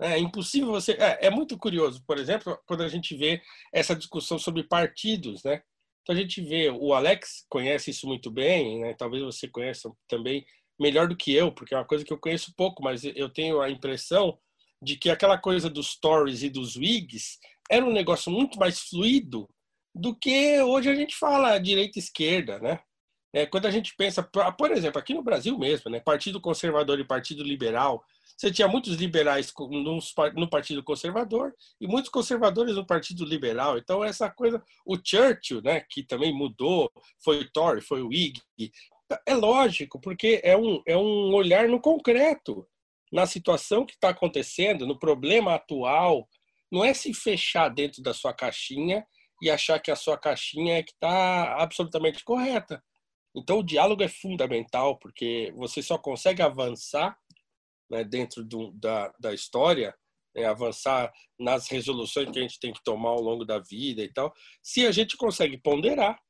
É impossível você. É, é, muito curioso, por exemplo, quando a gente vê essa discussão sobre partidos, né? Então a gente vê, o Alex conhece isso muito bem, né? Talvez você conheça também melhor do que eu, porque é uma coisa que eu conheço pouco, mas eu tenho a impressão de que aquela coisa dos Tories e dos Whigs era um negócio muito mais fluido do que hoje a gente fala direita e esquerda, né? É, quando a gente pensa, por exemplo, aqui no Brasil mesmo, né? Partido Conservador e Partido Liberal, você tinha muitos liberais no Partido Conservador e muitos conservadores no Partido Liberal. Então, essa coisa. O Churchill, né, que também mudou, foi Tory, foi Whig. É lógico, porque é um, é um olhar no concreto, na situação que está acontecendo, no problema atual. Não é se fechar dentro da sua caixinha e achar que a sua caixinha é que está absolutamente correta. Então, o diálogo é fundamental, porque você só consegue avançar né, dentro do, da, da história, né, avançar nas resoluções que a gente tem que tomar ao longo da vida e tal, se a gente consegue ponderar.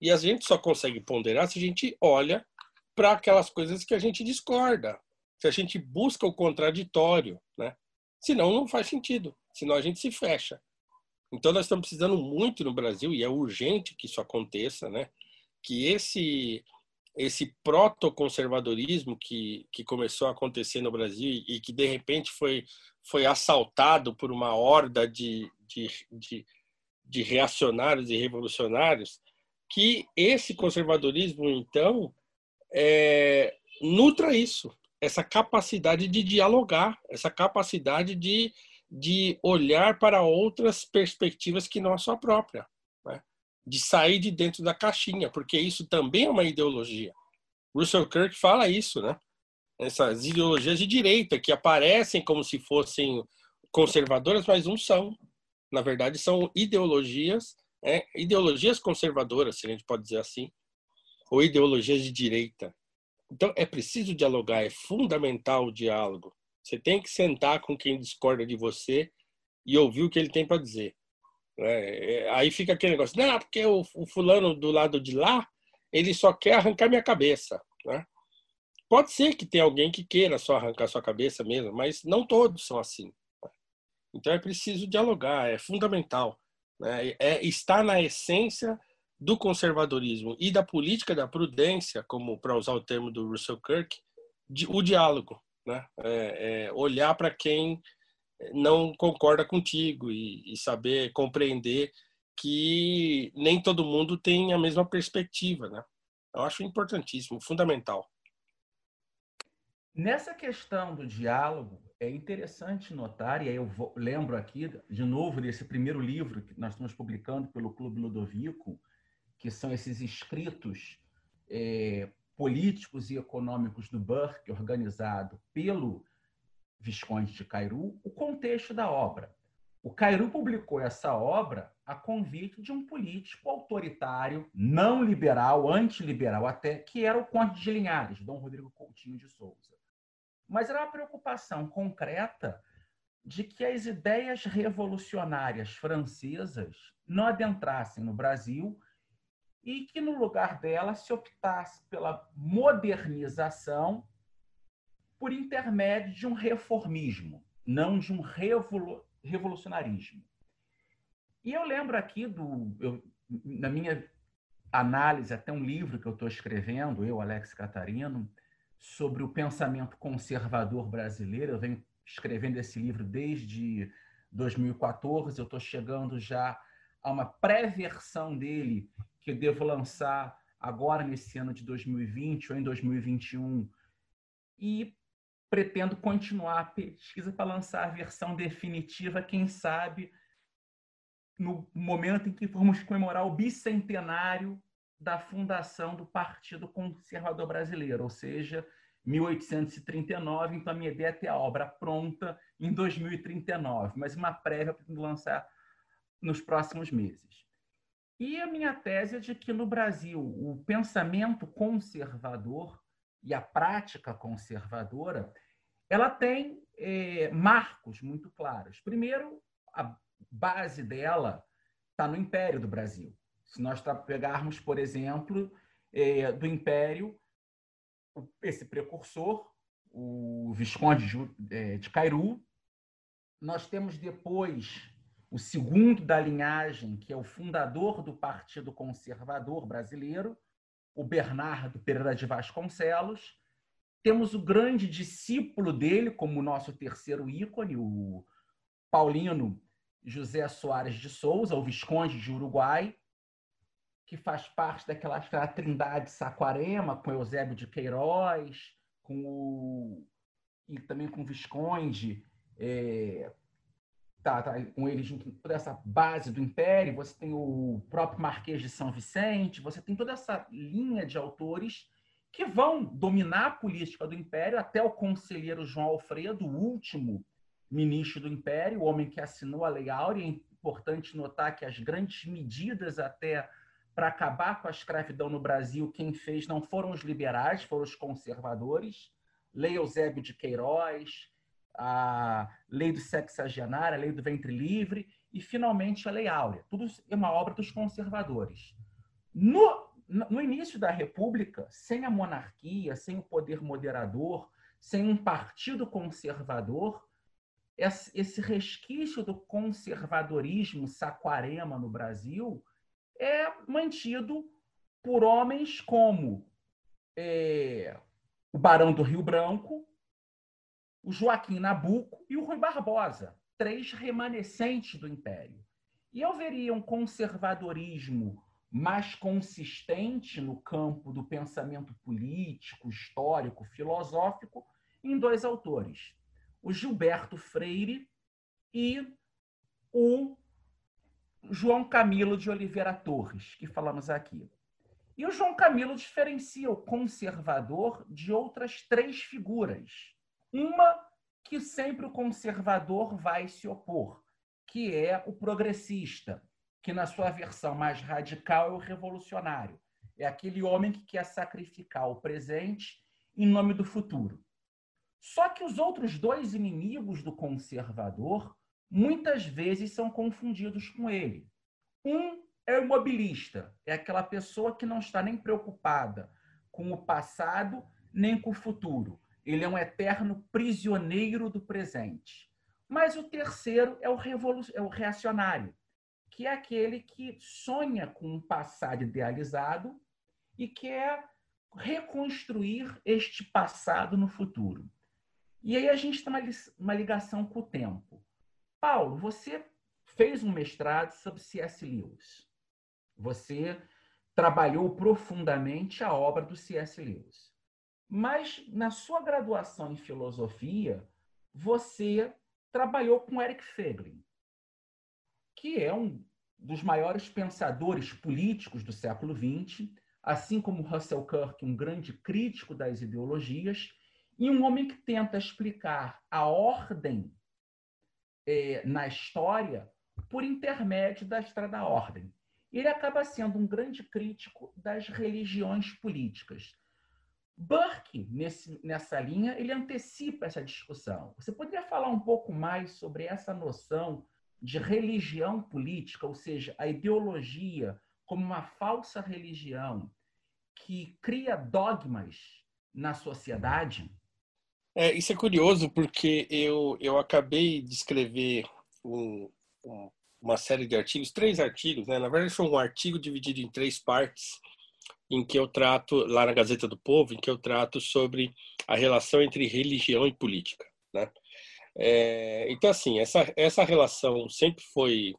E a gente só consegue ponderar se a gente olha para aquelas coisas que a gente discorda, se a gente busca o contraditório, né? Senão não faz sentido, senão a gente se fecha. Então nós estamos precisando muito no Brasil e é urgente que isso aconteça, né? Que esse esse protoconservadorismo que, que começou a acontecer no Brasil e que de repente foi, foi assaltado por uma horda de, de, de, de reacionários e revolucionários, que esse conservadorismo, então, é, nutra isso, essa capacidade de dialogar, essa capacidade de, de olhar para outras perspectivas que não a sua própria de sair de dentro da caixinha, porque isso também é uma ideologia. Russell Kirk fala isso, né? Essas ideologias de direita que aparecem como se fossem conservadoras, mas não são. Na verdade, são ideologias, é, ideologias conservadoras, se a gente pode dizer assim, ou ideologias de direita. Então, é preciso dialogar, é fundamental o diálogo. Você tem que sentar com quem discorda de você e ouvir o que ele tem para dizer. Né? Aí fica aquele negócio, não, porque o, o, fulano do lado de lá, ele só quer arrancar minha cabeça. Né? Pode ser que tenha alguém que queira só arrancar sua cabeça mesmo, mas não todos são assim. Né? Então é preciso dialogar, é fundamental. Né? É estar na essência do conservadorismo e da política da prudência, como para usar o termo do Russell Kirk, de, o diálogo, né? É, é olhar para quem não concorda contigo e, e, saber compreender que nem todo mundo tem a mesma perspectiva, né? Eu acho importantíssimo, fundamental.
Nessa questão do diálogo, é interessante notar, e aí eu vou, lembro aqui de novo desse primeiro livro que nós estamos publicando pelo Clube Ludovico, que são esses escritos é, políticos e econômicos do Burke, organizado pelo Visconde de Cairu, o contexto da obra. O Cairu publicou essa obra a convite de um político autoritário, não liberal, antiliberal até, que era o Conde de Linhares, Dom Rodrigo Coutinho de Souza. Mas era uma preocupação concreta de que as ideias revolucionárias francesas não adentrassem no Brasil e que, no lugar dela, se optasse pela modernização por intermédio de um reformismo, não de um revolu revolucionarismo. E eu lembro aqui do. Eu, na minha análise, até um livro que eu estou escrevendo, eu, Alex Catarino, sobre o pensamento conservador brasileiro. Eu venho escrevendo esse livro desde 2014, eu estou chegando já a uma pré-versão dele que eu devo lançar agora nesse ano de 2020 ou em 2021 e pretendo continuar a pesquisa para lançar a versão definitiva, quem sabe no momento em que formos comemorar o bicentenário da fundação do Partido Conservador Brasileiro, ou seja, 1839. Então, a minha ideia é ter a obra pronta em 2039, mas uma prévia para lançar nos próximos meses. E a minha tese é de que no Brasil o pensamento conservador e a prática conservadora ela tem é, marcos muito claros. Primeiro, a base dela está no Império do Brasil. Se nós pegarmos, por exemplo, é, do Império, esse precursor, o Visconde de, é, de Cairu, nós temos depois o segundo da linhagem, que é o fundador do Partido Conservador Brasileiro, o Bernardo Pereira de Vasconcelos. Temos o grande discípulo dele, como nosso terceiro ícone, o Paulino José Soares de Souza, o Visconde de Uruguai, que faz parte daquela trindade Saquarema, com Eusébio de Queiroz, com o, e também com o Visconde, é, tá, tá, com ele junto toda essa base do Império, você tem o próprio Marquês de São Vicente, você tem toda essa linha de autores que vão dominar a política do Império até o conselheiro João Alfredo, o último ministro do Império, o homem que assinou a Lei Áurea. É importante notar que as grandes medidas até para acabar com a escravidão no Brasil, quem fez não foram os liberais, foram os conservadores. Lei Eusébio de Queiroz, a lei do sexagenário, a lei do ventre livre e, finalmente, a lei áurea. Tudo é uma obra dos conservadores. No, no início da República, sem a monarquia, sem o poder moderador, sem um partido conservador, esse resquício do conservadorismo saquarema no Brasil é mantido por homens como é, o Barão do Rio Branco, o Joaquim Nabuco e o Rui Barbosa, três remanescentes do Império. E eu veria um conservadorismo mais consistente no campo do pensamento político, histórico, filosófico, em dois autores, o Gilberto Freire e o João Camilo de Oliveira Torres, que falamos aqui. E o João Camilo diferencia o conservador de outras três figuras uma que sempre o conservador vai se opor, que é o progressista, que na sua versão mais radical é o revolucionário. É aquele homem que quer sacrificar o presente em nome do futuro. Só que os outros dois inimigos do conservador muitas vezes são confundidos com ele. Um é o imobilista, é aquela pessoa que não está nem preocupada com o passado nem com o futuro. Ele é um eterno prisioneiro do presente. Mas o terceiro é o, é o reacionário, que é aquele que sonha com um passado idealizado e quer reconstruir este passado no futuro. E aí a gente tem uma ligação com o tempo. Paulo, você fez um mestrado sobre C.S. Lewis. Você trabalhou profundamente a obra do C.S. Lewis. Mas na sua graduação em filosofia, você trabalhou com Eric Feiglin, que é um dos maiores pensadores políticos do século XX, assim como Russell Kirk, um grande crítico das ideologias, e um homem que tenta explicar a ordem é, na história por intermédio da Estrada da Ordem. Ele acaba sendo um grande crítico das religiões políticas. Burke, nesse, nessa linha, ele antecipa essa discussão. Você poderia falar um pouco mais sobre essa noção de religião política, ou seja, a ideologia como uma falsa religião que cria dogmas na sociedade?
É, isso é curioso porque eu, eu acabei de escrever um, um, uma série de artigos, três artigos, né? Na verdade, foi um artigo dividido em três partes em que eu trato, lá na Gazeta do Povo, em que eu trato sobre a relação entre religião e política. Né? É, então, assim, essa, essa relação sempre foi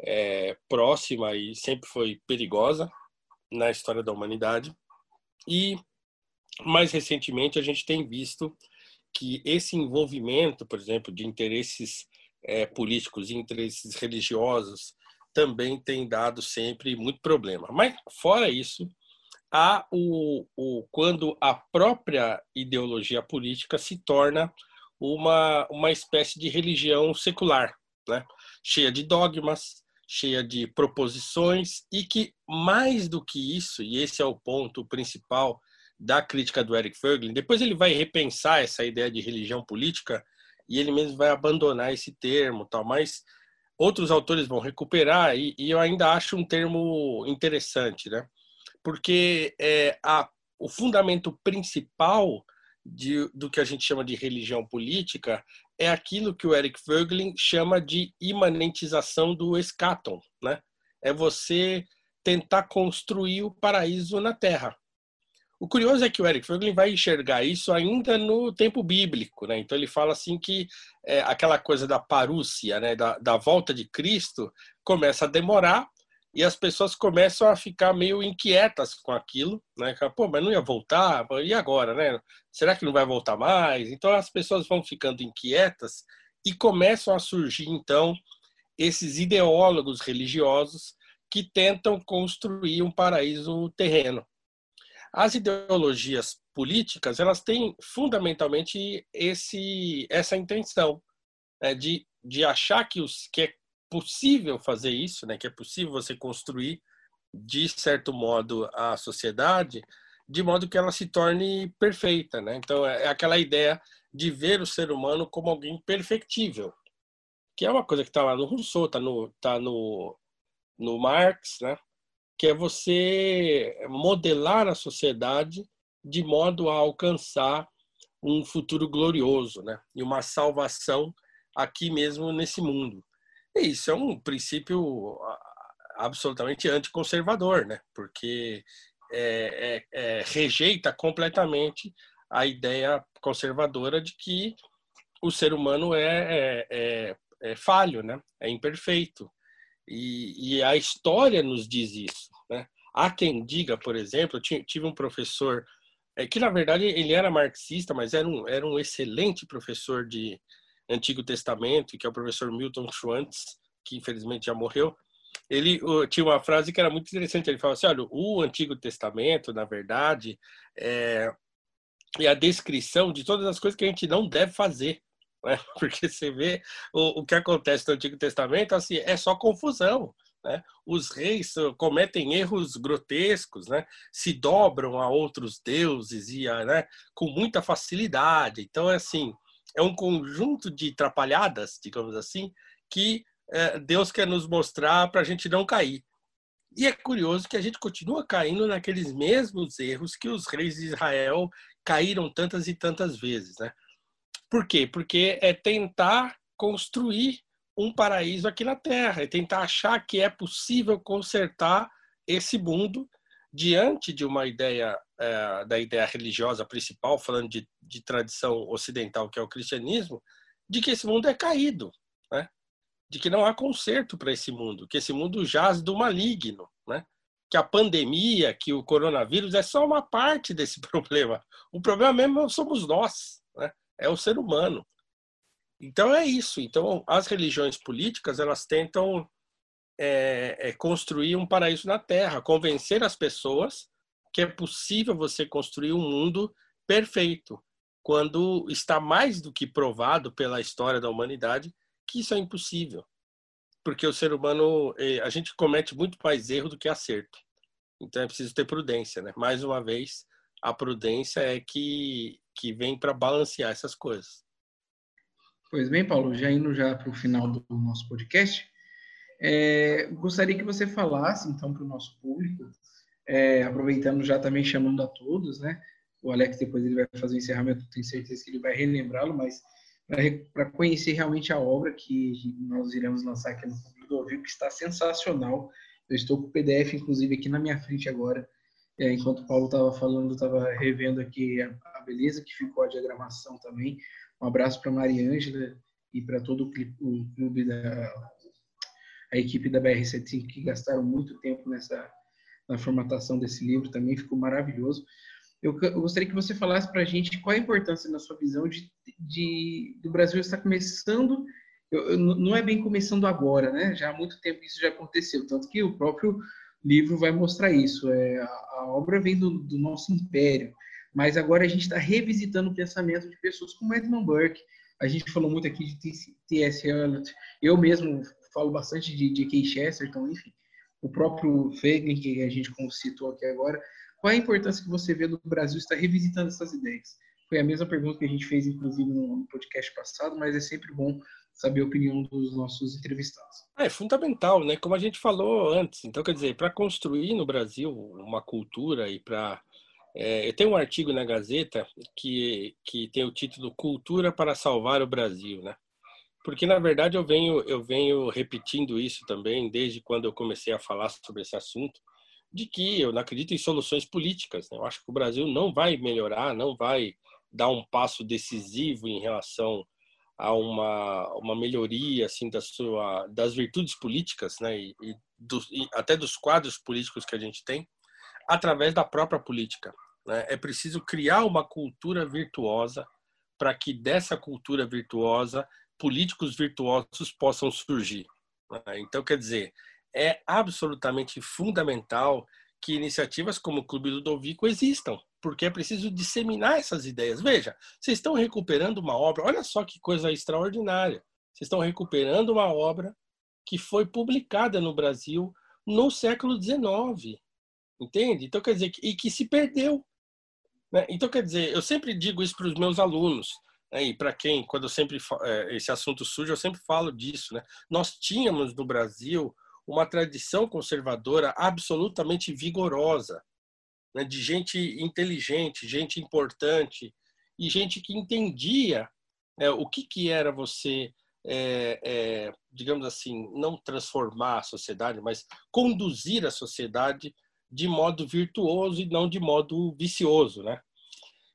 é, próxima e sempre foi perigosa na história da humanidade. E, mais recentemente, a gente tem visto que esse envolvimento, por exemplo, de interesses é, políticos interesses religiosos também tem dado sempre muito problema. Mas, fora isso, há o, o, quando a própria ideologia política se torna uma, uma espécie de religião secular, né? cheia de dogmas, cheia de proposições e que, mais do que isso, e esse é o ponto principal da crítica do Eric Fögling, depois ele vai repensar essa ideia de religião política e ele mesmo vai abandonar esse termo, tal, mas outros autores vão recuperar e, e eu ainda acho um termo interessante, né? porque é, a, o fundamento principal de, do que a gente chama de religião política é aquilo que o Eric Voegelin chama de imanentização do escaton, né? É você tentar construir o paraíso na Terra. O curioso é que o Eric Voegelin vai enxergar isso ainda no tempo bíblico, né? Então ele fala assim que é, aquela coisa da parúcia, né, da, da volta de Cristo, começa a demorar e as pessoas começam a ficar meio inquietas com aquilo, né? Pô, mas não ia voltar, e agora, né? Será que não vai voltar mais? Então as pessoas vão ficando inquietas e começam a surgir então esses ideólogos religiosos que tentam construir um paraíso terreno. As ideologias políticas, elas têm fundamentalmente esse essa intenção né? de, de achar que os que é possível fazer isso, né, que é possível você construir de certo modo a sociedade, de modo que ela se torne perfeita, né? Então é, é aquela ideia de ver o ser humano como alguém perfectível, que é uma coisa que está lá no Rousseau, está no tá no no Marx, né? Que é você modelar a sociedade de modo a alcançar um futuro glorioso, né? E uma salvação aqui mesmo nesse mundo. E isso é um princípio absolutamente anticonservador, né? Porque é, é, é, rejeita completamente a ideia conservadora de que o ser humano é, é, é, é falho, né? É imperfeito. E, e, a história nos diz isso, né? Há quem diga, por exemplo, eu tive um professor é, que na verdade ele era marxista, mas era um, era um excelente professor de, Antigo Testamento, que é o professor Milton Schwantz, que infelizmente já morreu, ele tinha uma frase que era muito interessante. Ele falava assim: olha, o Antigo Testamento, na verdade, é, é a descrição de todas as coisas que a gente não deve fazer. Né? [LAUGHS] Porque você vê o, o que acontece no Antigo Testamento, assim, é só confusão. Né? Os reis cometem erros grotescos, né? se dobram a outros deuses e né? com muita facilidade. Então, é assim, é um conjunto de trapalhadas, digamos assim, que é, Deus quer nos mostrar para a gente não cair. E é curioso que a gente continua caindo naqueles mesmos erros que os reis de Israel caíram tantas e tantas vezes, né? Por quê? Porque é tentar construir um paraíso aqui na Terra, é tentar achar que é possível consertar esse mundo diante de uma ideia é, da ideia religiosa principal, falando de, de tradição ocidental que é o cristianismo, de que esse mundo é caído, né? de que não há conserto para esse mundo, que esse mundo jaz do maligno, né? que a pandemia, que o coronavírus é só uma parte desse [LAUGHS] problema. O problema mesmo somos nós? É o ser humano. Então é isso. Então as religiões políticas elas tentam é, é construir um paraíso na Terra, convencer as pessoas que é possível você construir um mundo perfeito, quando está mais do que provado pela história da humanidade que isso é impossível. Porque o ser humano, eh, a gente comete muito mais erro do que acerto. Então é preciso ter prudência, né? Mais uma vez, a prudência é que, que vem para balancear essas coisas.
Pois bem, Paulo, já indo já para o final do nosso podcast, é, gostaria que você falasse, então, para o nosso público, é, aproveitando já também chamando a todos, né? O Alex depois ele vai fazer o encerramento, tenho certeza que ele vai relembrá-lo, mas para conhecer realmente a obra que nós iremos lançar aqui no Ludovico, que está sensacional. Eu estou com o PDF, inclusive, aqui na minha frente agora. É, enquanto o Paulo estava falando, estava revendo aqui a, beleza que ficou a diagramação também. Um abraço para Mariângela e para todo o, clube da a equipe da BR75 que gastaram muito tempo nessa na formatação desse livro também ficou maravilhoso. Eu, eu gostaria que você falasse para a gente qual a importância, na sua visão, de, de do Brasil estar começando. Eu, não é bem começando agora, né? Já há muito tempo isso já aconteceu, tanto que o próprio livro vai mostrar isso. É, a, a obra vem do, do, nosso império, mas agora a gente está revisitando o pensamento de pessoas como Edmund Burke. A gente falou muito aqui de T.S. Eliot. Eu mesmo falo bastante de J.K. Chesterton, enfim. O próprio Feiglin, que a gente citou aqui agora, qual a importância que você vê do Brasil estar revisitando essas ideias? Foi a mesma pergunta que a gente fez, inclusive, no podcast passado, mas é sempre bom saber a opinião dos nossos entrevistados.
É fundamental, né? Como a gente falou antes. Então, quer dizer, para construir no Brasil uma cultura e para é, eu tenho um artigo na Gazeta que, que tem o título Cultura para Salvar o Brasil, né? Porque, na verdade, eu venho, eu venho repetindo isso também desde quando eu comecei a falar sobre esse assunto de que eu não acredito em soluções políticas. Né? Eu acho que o Brasil não vai melhorar, não vai dar um passo decisivo em relação a uma, uma melhoria assim da sua das virtudes políticas, né? E, e, do, e até dos quadros políticos que a gente tem através da própria política. Né? É preciso criar uma cultura virtuosa para que dessa cultura virtuosa políticos virtuosos possam surgir. Né? Então, quer dizer, é absolutamente fundamental que iniciativas como o Clube Ludovico existam, porque é preciso disseminar essas ideias. Veja, vocês estão recuperando uma obra, olha só que coisa extraordinária. Vocês estão recuperando uma obra que foi publicada no Brasil no século XIX, entende? Então, quer dizer, e que se perdeu. Né? Então, quer dizer, eu sempre digo isso para os meus alunos, né? e para quem, quando eu sempre é, esse assunto surge, eu sempre falo disso. Né? Nós tínhamos no Brasil uma tradição conservadora absolutamente vigorosa, né, de gente inteligente, gente importante e gente que entendia é, o que, que era você, é, é, digamos assim, não transformar a sociedade, mas conduzir a sociedade de modo virtuoso e não de modo vicioso, né?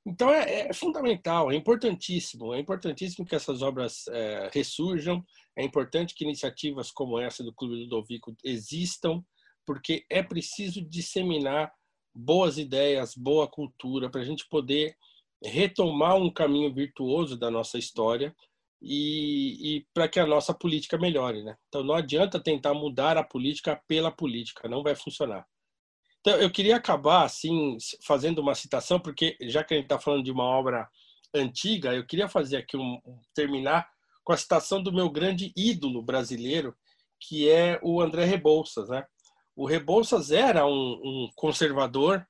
Então é, é, fundamental, é importantíssimo, é importantíssimo que essas obras é, ressurjam, é importante que iniciativas como essa do Clube Ludovico existam, porque é preciso disseminar boas ideias, boa cultura, para a gente poder retomar um caminho virtuoso da nossa história e, e para que a nossa política melhore. Né? Então não adianta tentar mudar a política pela política, não vai funcionar. Então, eu queria acabar assim fazendo uma citação, porque já que a gente está falando de uma obra antiga, eu queria fazer aqui um, terminar com a citação do meu grande ídolo brasileiro, que é o André Rebouças, né? O Rebouças era um, um conservador,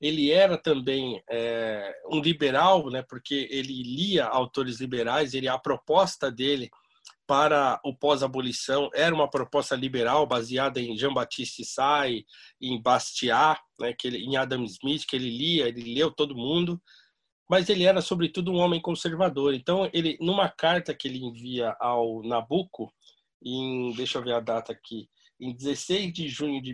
ele era também é, um liberal, né? Porque ele lia autores liberais, ele a proposta dele para o pós-abolição era uma proposta liberal baseada em Jean-Baptiste Say, em Bastiat, né, que ele, em Adam Smith, que ele lia, ele leu todo mundo, mas ele era sobretudo um homem conservador. Então, ele numa carta que ele envia ao Nabucco, em, deixa eu ver a data aqui, em 16 de junho de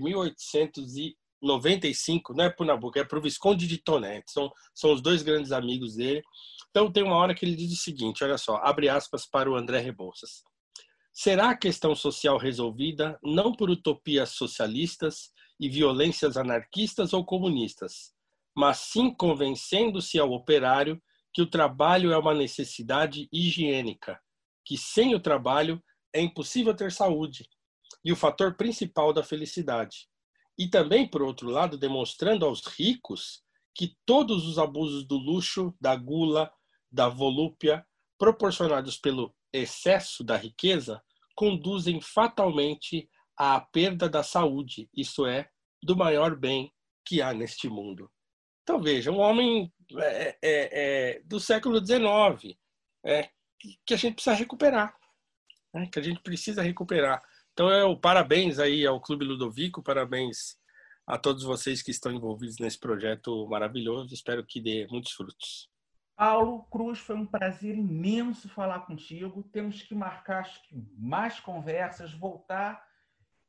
1895, não é para Nabucco, é para o Visconde de Tonet, são, são os dois grandes amigos dele. Então tem uma hora que ele diz o seguinte, olha só, abre aspas para o André Rebouças. Será a questão social resolvida não por utopias socialistas e violências anarquistas ou comunistas, mas sim convencendo-se ao operário que o trabalho é uma necessidade higiênica, que sem o trabalho é impossível ter saúde e o fator principal da felicidade. E também, por outro lado, demonstrando aos ricos que todos os abusos do luxo, da gula, da volúpia proporcionados pelo excesso da riqueza conduzem fatalmente à perda da saúde, isto é, do maior bem que há neste mundo. Então veja, um homem é, é, é, do século XIX é, que a gente precisa recuperar, né? que a gente precisa recuperar. Então é o parabéns aí ao Clube Ludovico, parabéns a todos vocês que estão envolvidos nesse projeto maravilhoso. Espero que dê muitos frutos.
Paulo Cruz, foi um prazer imenso falar contigo. Temos que marcar acho que mais conversas, voltar.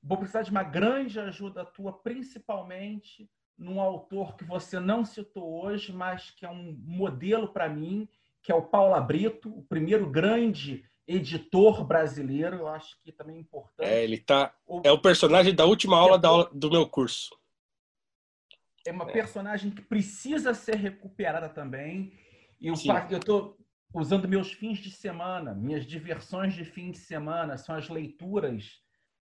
Vou precisar de uma grande ajuda tua, principalmente num autor que você não citou hoje, mas que é um modelo para mim, que é o Paulo Brito, o primeiro grande editor brasileiro. Eu acho que também é importante.
É, ele tá. É o personagem da última aula, da aula do meu curso.
É uma é. personagem que precisa ser recuperada também e o eu estou usando meus fins de semana, minhas diversões de fim de semana são as leituras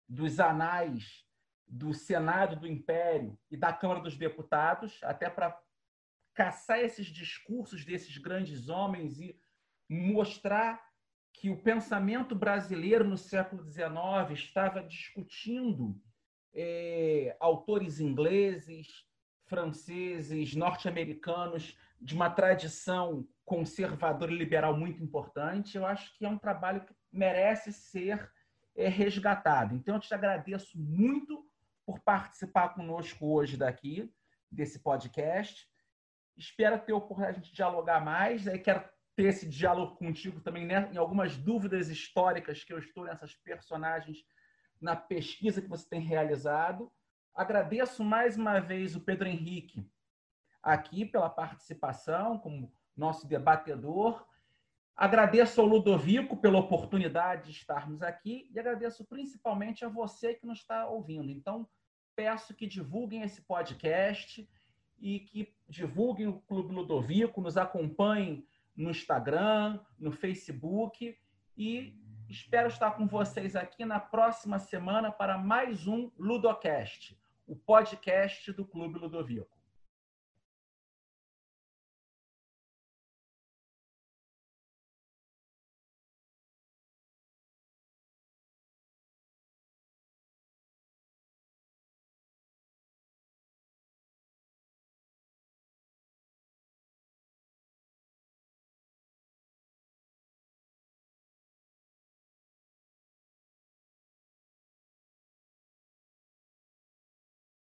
dos anais do Senado do Império e da Câmara dos Deputados, até para caçar esses discursos desses grandes homens e mostrar que o pensamento brasileiro no século XIX estava discutindo é, autores ingleses, franceses, norte-americanos de uma tradição conservadora e liberal muito importante, eu acho que é um trabalho que merece ser é, resgatado. Então, eu te agradeço muito por participar conosco hoje daqui, desse podcast. Espero ter a oportunidade de dialogar mais. Aí quero ter esse diálogo contigo também né, em algumas dúvidas históricas que eu estou nessas personagens na pesquisa que você tem realizado. Agradeço mais uma vez o Pedro Henrique aqui pela participação como nosso debatedor. Agradeço ao Ludovico pela oportunidade de estarmos aqui e agradeço principalmente a você que nos está ouvindo. Então, peço que divulguem esse podcast e que divulguem o Clube Ludovico, nos acompanhem no Instagram, no Facebook e espero estar com vocês aqui na próxima semana para mais um Ludocast, o podcast do Clube Ludovico.